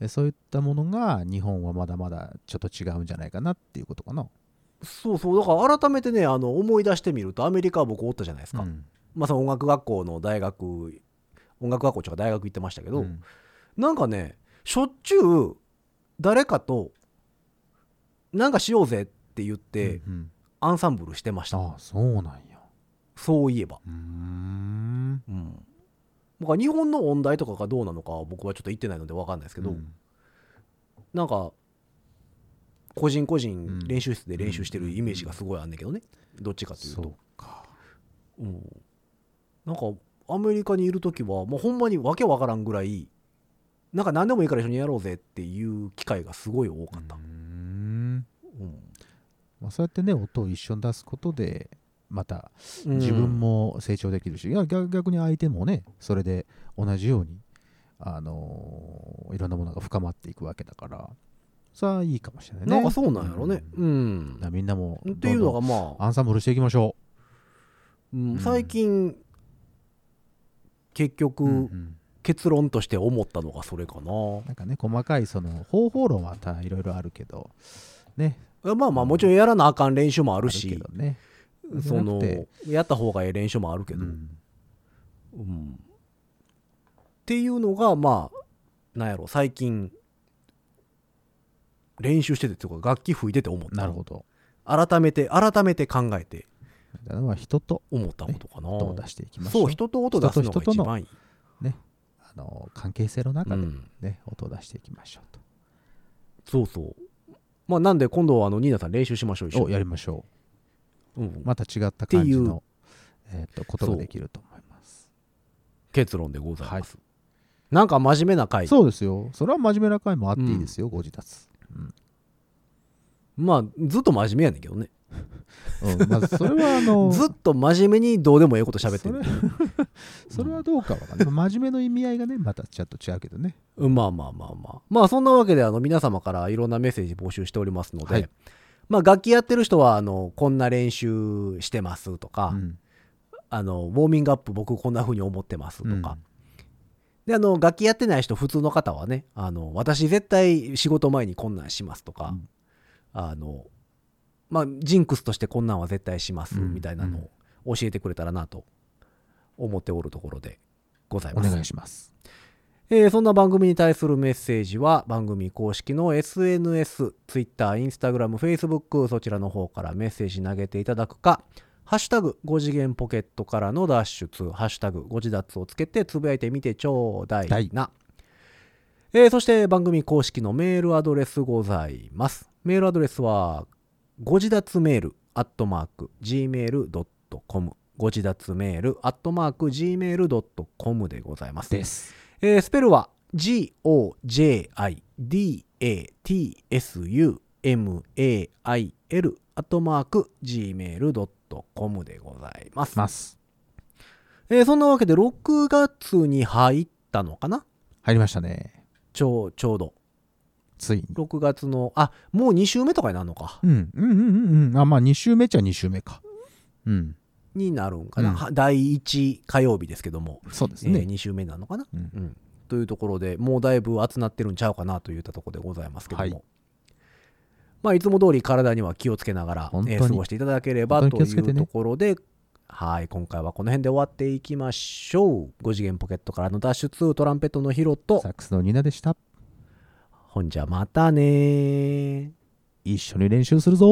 えそういったものが日本はまだまだちょっと違うんじゃないかなっていうことかな。そうそうだから改めてねあの思い出してみるとアメリカは僕おったじゃないですか、うん。まあその音楽学校の大学音楽学校とか大学行ってましたけど、うん。なんかねしょっちゅう誰かとなんかしようぜって言ってうんうん。アンサンブルしてました、ああそうなんや。そういえば、うーん。うん、だから日本の音大とかがどうなのかは僕はちょっと言ってないので分かんないですけど、うん。なんか個人個うん。人練習室で練習してるイメージがすごいあんねんけどね。どっちかというそうと、か。うん、なんかアメリカにいる時はもうほんまにわけわからんぐらいなんか何でもいいから一緒にやろうぜっていう機会がすごい多かった。うんまあ、そうやってね音を一緒に出すことでまたうん。自分も成長できるし、いや逆逆に相手もねそれで同じように、あのーいろんなものが深まっていくわけだからそれはいいかもしれないね。なんかそうなんやろね。うん。うん。みんなもっていうのがまあ、んアンサンブルしていきましょう。ん。最近結う、局、うんうん。結論として思ったのがそれかな。なんかね細かいその方法論はまたいろいろあるけどねまあまあもちろんやらなあかん練習もあるし。けどね。そのやった方がええ練習もあるけど、うん。うん。っていうのがまあなんやろ。最近練習しててって楽器吹いてて思った。なるほど。改めて改めて考えて。人と思ったことかな、音を出していきましょう。そう人と音出すの人と人とのが一番いい、あの関係性の中でうん。ね、音を出していきましょうそうそうまあなんで今度はあのニーナさん練習しましょう一緒おやりましょう。ん。うまた違った感じのえーとことができると思います。結論でございます、なんか真面目な回。そうですよ。それは真面目な回もあっていいですよ、ご自立、うん。まあずっと真面目やねんけどねうんまあ、それはあの ずっと真面目にどうでもええこと喋ってる。それは どうかわかんない。真面目の意味合いがねまたちょっと違うけどね。うんまあまあまあまあ。まあそんなわけであの皆様からいろんなメッセージ募集しておりますので、はい。まあ楽器やってる人はあのこんな練習してますとか、うん。あのウォーミングアップ僕こんな風に思ってますとか、うん。であの楽器やってない人普通の方はねあの私絶対仕事前にこんなんしますとか、うん。あのまあジンクスとしてこんなんは絶対しますうんみたいなのを教えてくれたらなと思っておるところでございおます。願いしますえーそんな番組に対するメッセージは番組公式の SNS、Twitter、Instagram、Facebook そちらの方からメッセージ投げていただくか、ハッシュタグ5次元ポケットからの脱出、ハッシュタグ5次脱をつけてつぶやいてみてちょうだいな。えーそして番組公式のメールアドレスございます。メールアドレスは、ご自立メール、アットマーク、gmail.com。ごご自立メール、アットマーク、gmail.com でございます。です。えースペルは g-o-j-i-d-a-t-s-u-m-a-i-l アットマーク gmail.com でございます。ます。えーそんなわけで6月に入ったのかな？入りましたね。ちょうちょうど。ついに。6月の、あ、もう2週目とかになるのか。うん。うんうんうんうん。あ、まあ2週目っちゃ2週目か。うん。になるんかな。うんは第1火曜日ですけども、えそうですね。2週目になるのかな。うんうんというところでもうだいぶ集なってるんちゃうかなといったところでございますけども、はいまあいつも通り体には気をつけながら、えー過ごしていただければ本というところで、はい今回はこの辺で終わっていきましょう5次元ポケットからの脱出トランペットのヒロとサックスのニナでした。ほんじゃまたね一緒に練習するぞ